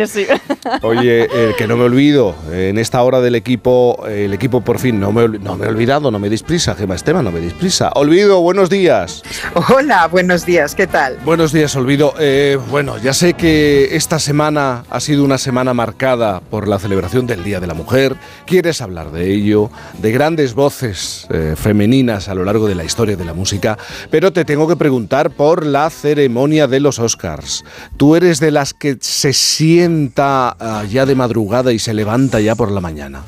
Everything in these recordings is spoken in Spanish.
Oye, que no me olvido, en esta hora del equipo, el equipo por fin, no me, no me he olvidado, no me disprisa, Gema Esteban, no me disprisa. Olvido, buenos días. Hola, buenos días, ¿qué tal? Buenos días, Olvido. Eh, bueno, ya sé que esta semana ha sido una semana marcada por la celebración del Día de la Mujer. Quieres hablar de ello, de grandes voces eh, femeninas a lo largo de la historia de la música, pero te tengo que preguntar por la ceremonia de los Oscars. ¿Tú eres de las que se sienta ah, ya de madrugada y se levanta ya por la mañana?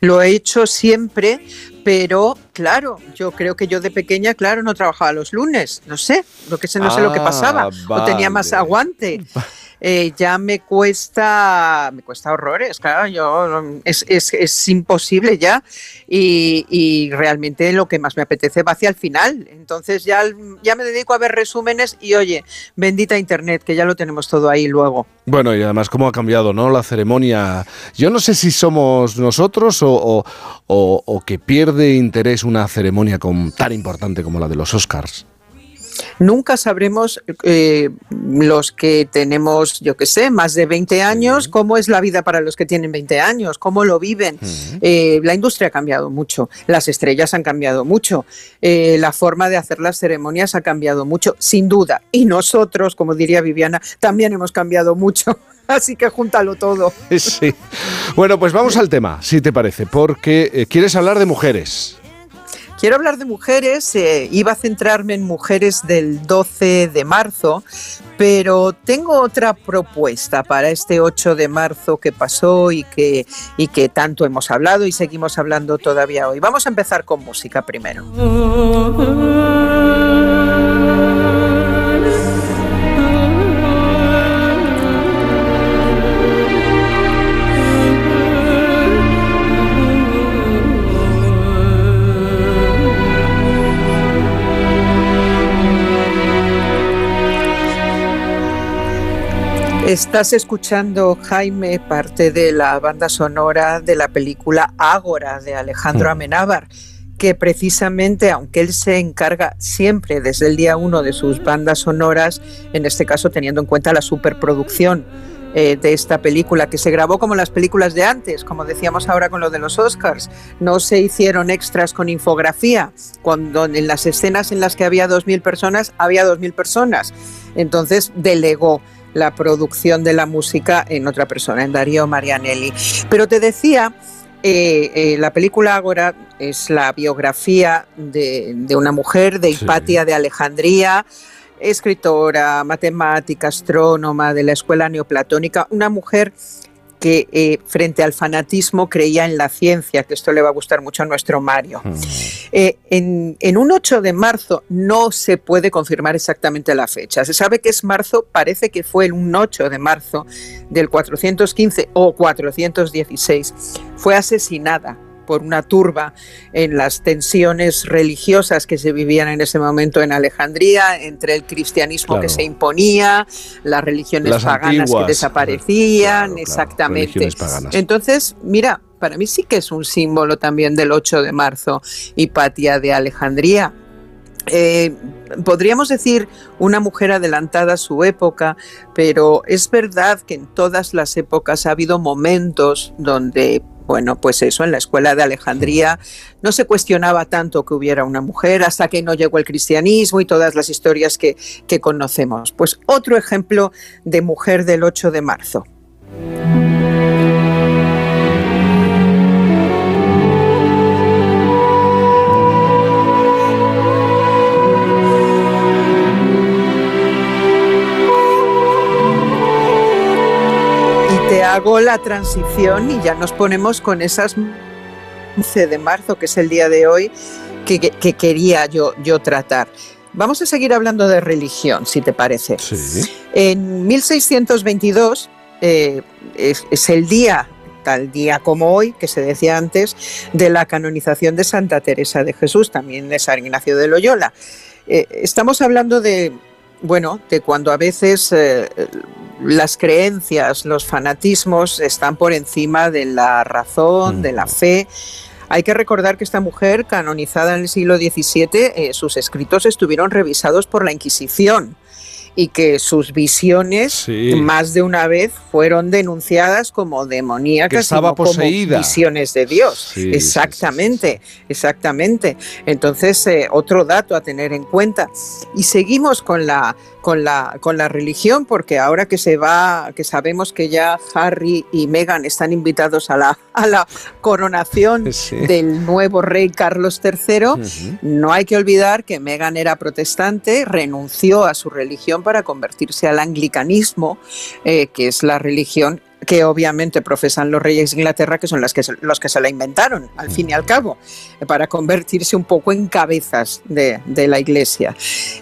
Lo he hecho siempre, pero claro, yo creo que yo de pequeña, claro, no trabajaba los lunes, no sé, lo que sé, no sé lo que pasaba, o tenía más aguante. Eh, ya me cuesta, me cuesta horrores, claro, yo, es, es, es imposible ya y, y, realmente lo que más me apetece va hacia el final. Entonces ya, ya me dedico a ver resúmenes y oye, bendita Internet, que ya lo tenemos todo ahí luego. Bueno, y además cómo ha cambiado, ¿no? La ceremonia. Yo no sé si somos nosotros o, o, o, o que pierde interés una ceremonia con, tan importante como la de los Oscars. Nunca sabremos eh, los que tenemos, yo qué sé, más de 20 años, cómo es la vida para los que tienen 20 años, cómo lo viven. Eh, la industria ha cambiado mucho, las estrellas han cambiado mucho, eh, la forma de hacer las ceremonias ha cambiado mucho, sin duda. Y nosotros, como diría Viviana, también hemos cambiado mucho. Así que júntalo todo. Sí. Bueno, pues vamos al tema, si te parece, porque quieres hablar de mujeres. Quiero hablar de mujeres, eh, iba a centrarme en mujeres del 12 de marzo, pero tengo otra propuesta para este 8 de marzo que pasó y que, y que tanto hemos hablado y seguimos hablando todavía hoy. Vamos a empezar con música primero. Estás escuchando, Jaime, parte de la banda sonora de la película Ágora de Alejandro hmm. Amenábar, que precisamente, aunque él se encarga siempre desde el día uno de sus bandas sonoras, en este caso teniendo en cuenta la superproducción eh, de esta película, que se grabó como las películas de antes, como decíamos ahora con lo de los Oscars. No se hicieron extras con infografía, cuando en las escenas en las que había 2.000 personas, había 2.000 personas. Entonces delegó la producción de la música en otra persona, en Darío Marianelli. Pero te decía, eh, eh, la película Ágora es la biografía de, una mujer, de Hipatia de Alejandría, escritora, matemática, astrónoma de la escuela neoplatónica, una mujer que eh, frente al fanatismo creía en la ciencia, que esto le va a gustar mucho a nuestro Mario. Mm. Eh, en, un 8 de marzo no se puede confirmar exactamente la fecha. Se sabe que es marzo, parece que fue el un 8 de marzo del 415 o 416. Fue asesinada por una turba en las tensiones religiosas que se vivían en ese momento en Alejandría, entre el cristianismo que se imponía, las religiones paganas que desaparecían, exactamente. Entonces, mira, para mí sí que es un símbolo también del 8 de marzo, Hipatia de Alejandría. Eh, podríamos decir una mujer adelantada a su época, pero es verdad que en todas las épocas ha habido momentos donde bueno, pues eso, en la escuela de Alejandría no se cuestionaba tanto que hubiera una mujer hasta que no llegó el cristianismo y todas las historias que, que conocemos. Pues otro ejemplo de mujer del 8 de marzo. Hago la transición y ya nos ponemos con esas 11 de marzo, que es el día de hoy, que, quería yo, yo tratar. Vamos a seguir hablando de religión, si te parece. En 1622 eh, es, el día, tal día como hoy, que se decía antes, de la canonización de Santa Teresa de Jesús, también de San Ignacio de Loyola. Eh, estamos hablando de, bueno, de cuando a veces eh, las creencias, los fanatismos están por encima de la razón, de la mm. fe. Hay que recordar que esta mujer, canonizada en el siglo XVII, eh, sus escritos estuvieron revisados por la Inquisición y que sus visiones más de una vez fueron denunciadas como demoníacas estaba poseída. como visiones de Dios. exactamente, exactamente. Entonces, eh, otro dato a tener en cuenta. Y seguimos con la con la, con la religión, porque ahora que se va, que sabemos que ya Harry y Meghan están invitados a la, a la coronación del nuevo rey Carlos III, no hay que olvidar que Meghan era protestante, renunció a su religión para convertirse al anglicanismo, eh, que es la religión que obviamente profesan los reyes de Inglaterra, que son las que los que se la inventaron, al fin y al cabo, para convertirse un poco en cabezas de, de la iglesia.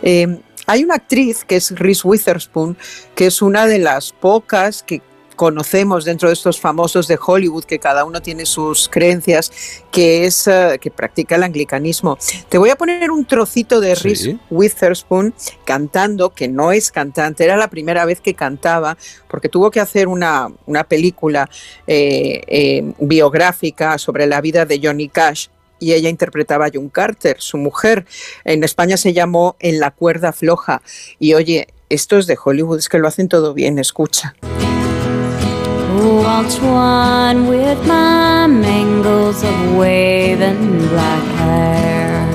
Eh, hay una actriz que es Reese Witherspoon, que es una de las pocas que conocemos dentro de estos famosos de Hollywood, que cada uno tiene sus creencias, que es eh, que practica el anglicanismo. Te voy a poner un trocito de Reese Witherspoon cantando, que no es cantante, era la primera vez que cantaba, porque tuvo que hacer una, película eh, eh, biográfica sobre la vida de Johnny Cash y ella interpretaba a John Carter, su mujer. En España se llamó En la cuerda floja. Y oye, estos de Hollywood es que lo hacen todo bien, escucha. with my mangles of waving black hair.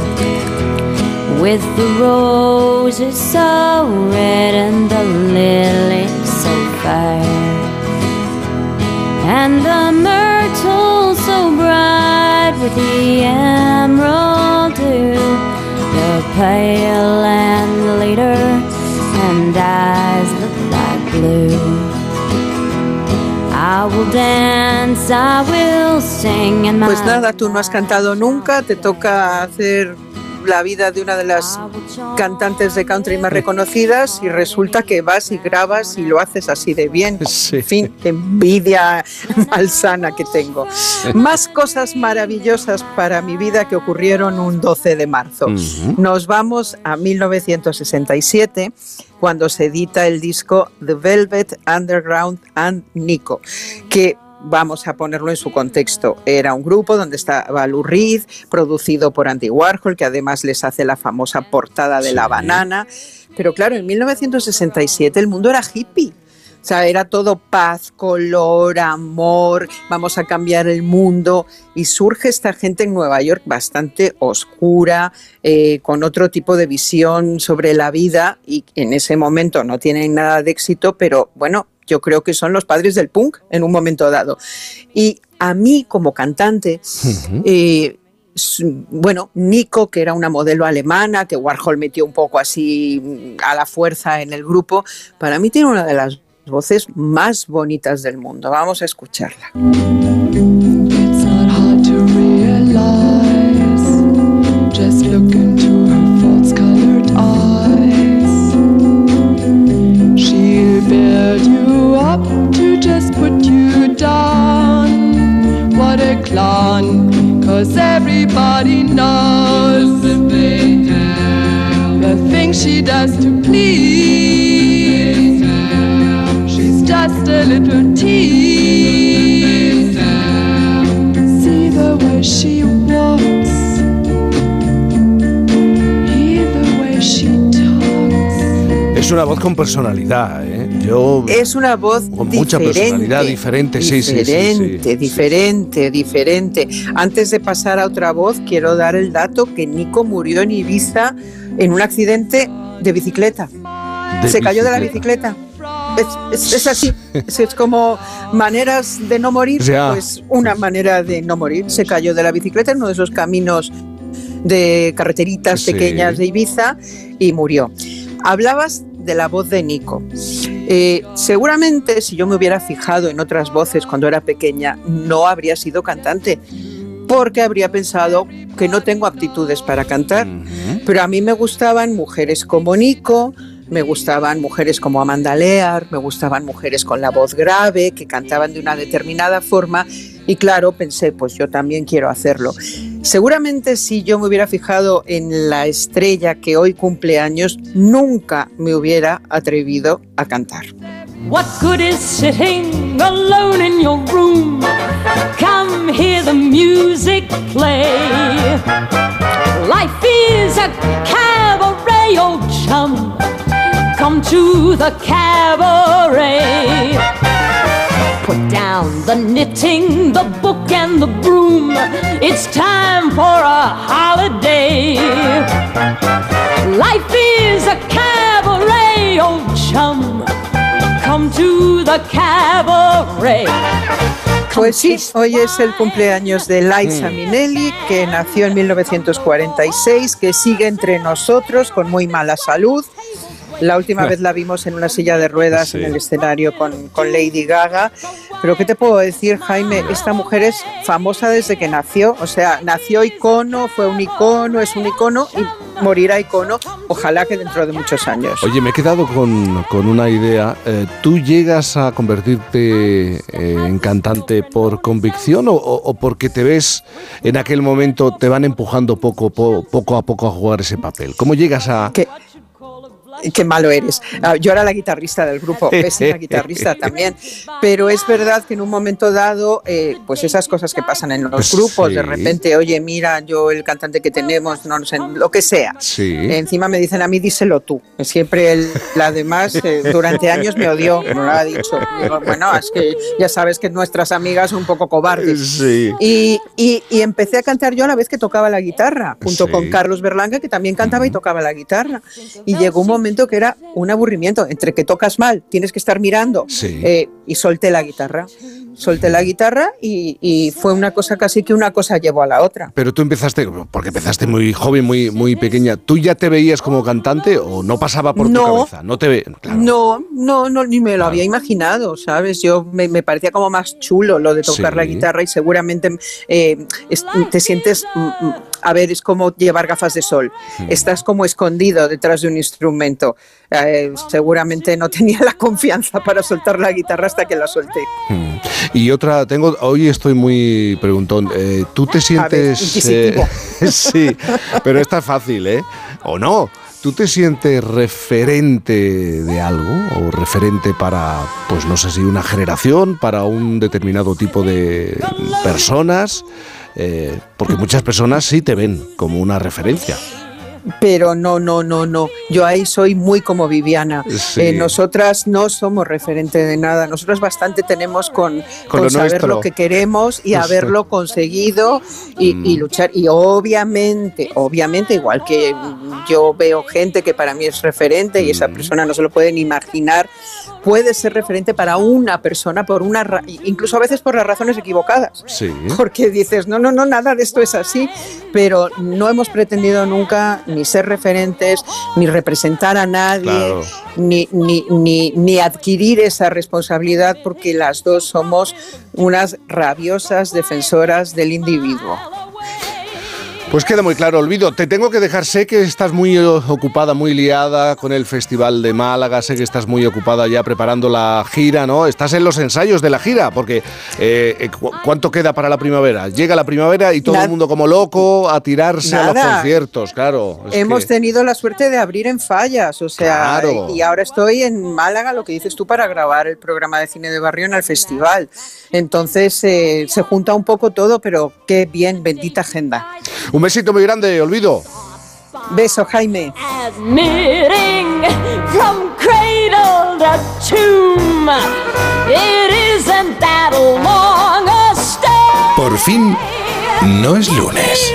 With the roses so red and the lilies so fair. And the myrtle so bright. With the emerald dew, the pale and later, and eyes look like blue. I will dance, I will sing, and my Pues nada, tú no has cantado nunca, te toca hacer la vida de una de las cantantes de country más reconocidas y resulta que vas y grabas y lo haces así de bien. En fin, qué envidia malsana que tengo. Más cosas maravillosas para mi vida que ocurrieron un 12 de marzo. Nos vamos a 1967 cuando se edita el disco The Velvet Underground and Nico, que vamos a ponerlo en su contexto. Era un grupo donde estaba Lou Reed, producido por Andy Warhol, que además les hace la famosa portada de la banana. Pero claro, en 1967 el mundo era hippie. O sea, era todo paz, color, amor, vamos a cambiar el mundo. Y surge esta gente en Nueva York bastante oscura, eh, con otro tipo de visión sobre la vida y en ese momento no tienen nada de éxito, pero bueno, yo creo que son los padres del punk en un momento dado. Y a mí como cantante, eh, bueno, Nico, que era una modelo alemana, que Warhol metió un poco así mm, a la fuerza en el grupo, para mí tiene una de las voces más bonitas del mundo. Vamos a escucharla. Just put you down. What a clown, cause everybody knows the things she does to please. She's just a little tease. See the way she walks. Hear the way she talks. Es una voz con personalidad, ¿eh? Es una voz con mucha personalidad diferente, sí, diferente, sí, diferente, diferente. Antes de pasar a otra voz, quiero dar el dato que Nico murió en Ibiza en un accidente de bicicleta. Se cayó de la bicicleta. Es, así, es, como maneras de no morir, pues una manera de no morir. Se cayó de la bicicleta en uno de esos caminos de carreteritas pequeñas de Ibiza y murió. Hablabas de la voz de Nico. Eh, seguramente si yo me hubiera fijado en otras voces cuando era pequeña, no habría sido cantante, porque habría pensado que no tengo aptitudes para cantar. Pero a mí me gustaban mujeres como Nico, me gustaban mujeres como Amanda Lear, me gustaban mujeres con la voz grave, que cantaban de una determinada forma y claro, pensé, pues yo también quiero hacerlo. Seguramente si yo me hubiera fijado en la estrella que hoy cumple años, nunca me hubiera atrevido a cantar. What good is sitting alone in your room? Come hear the music play. Life is a cabaret, old chum. come to the cabaret. Put down the knitting, the book, and the broom. It's time for a holiday. Life is a cabaret, old chum. Come to the cabaret. Pues sí, hoy es el cumpleaños de Liza mm. Minnelli, que nació en 1946, que sigue entre nosotros con muy mala salud. La última vez la vimos en una silla de ruedas en el escenario con, con, Lady Gaga. Pero ¿qué te puedo decir, Jaime? Esta mujer es famosa desde que nació. O sea, nació icono, fue un icono, es un icono y morirá icono. Ojalá que dentro de muchos años. Oye, me he quedado con, con una idea. Eh, ¿Tú llegas a convertirte eh, en cantante por convicción o, o, porque te ves en aquel momento, te van empujando poco, poco a poco a jugar ese papel? ¿Cómo llegas a qué malo eres. Ah, yo era la guitarrista del grupo, la guitarrista también, pero es verdad que en un momento dado, eh, pues esas cosas que pasan en los pues grupos, de repente, oye, mira, yo el cantante que tenemos, no sé, lo que sea. Encima me dicen a mí, díselo tú. Siempre él, además, eh, durante años me odió, me lo ha dicho. bueno, es que ya sabes que nuestras amigas son un poco cobardes. Y, y, empecé a cantar yo a la vez que tocaba la guitarra, junto con Carlos Berlanga, que también cantaba y tocaba la guitarra. Y llegó un momento que era un aburrimiento, entre que tocas mal, tienes que estar mirando, eh, y solté la guitarra solté la guitarra y, fue una cosa casi que una cosa llevó a la otra. Pero tú empezaste, porque empezaste muy joven, muy, muy pequeña, ¿tú ya te veías como cantante o no pasaba por tu cabeza? No, te ve, no, no, no, ni me lo había imaginado, ¿sabes? Yo me, parecía como más chulo lo de tocar la guitarra y seguramente eh, te sientes... Mm, mm, a ver, es como llevar gafas de sol. Hmm. Estás como escondido detrás de un instrumento. Eh, seguramente no tenía la confianza para soltar la guitarra hasta que la solté. Hmm. Y otra, tengo, hoy estoy muy preguntón. Eh, ¿Tú te sientes... Eh, sí, pero está fácil, ¿eh? ¿O no? ¿Tú te sientes referente de algo o referente para, pues no sé si una generación, para un determinado tipo de personas? Eh, porque muchas personas sí te ven como una referencia pero no, no, no, no. Yo ahí soy muy como Viviana. Eh, nosotras no somos referente de nada. Nosotros bastante tenemos con, saber lo que queremos y haberlo conseguido y, y, mm. luchar. Y obviamente, obviamente, igual que yo veo gente que para mí es referente y esa mm. persona no se lo pueden imaginar, puede ser referente para una persona por una incluso a veces por las razones equivocadas. Sí. Porque dices, no, no, no, nada de esto es así, pero no hemos pretendido nunca ni ser referentes, ni representar a nadie, ni, ni, ni, ni adquirir esa responsabilidad porque las dos somos unas rabiosas defensoras del individuo. Pues queda muy claro, Olvido. Te tengo que dejar, sé que estás muy ocupada, muy liada con el Festival de Málaga, sé que estás muy ocupada ya preparando la gira, ¿no? Estás en los ensayos de la gira, porque eh, eh, ¿cuánto queda para la primavera? Llega la primavera y todo el mundo como loco a tirarse a los conciertos, claro. Hemos tenido la suerte de abrir en fallas, o sea, y ahora estoy en Málaga, lo que dices tú, para grabar el programa de cine de barrio en el festival. Entonces eh, se junta un poco todo, pero qué bien, bendita agenda. Un besito muy grande, olvido. Beso, Jaime. Por fin, no es lunes.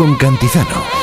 con Cantizano.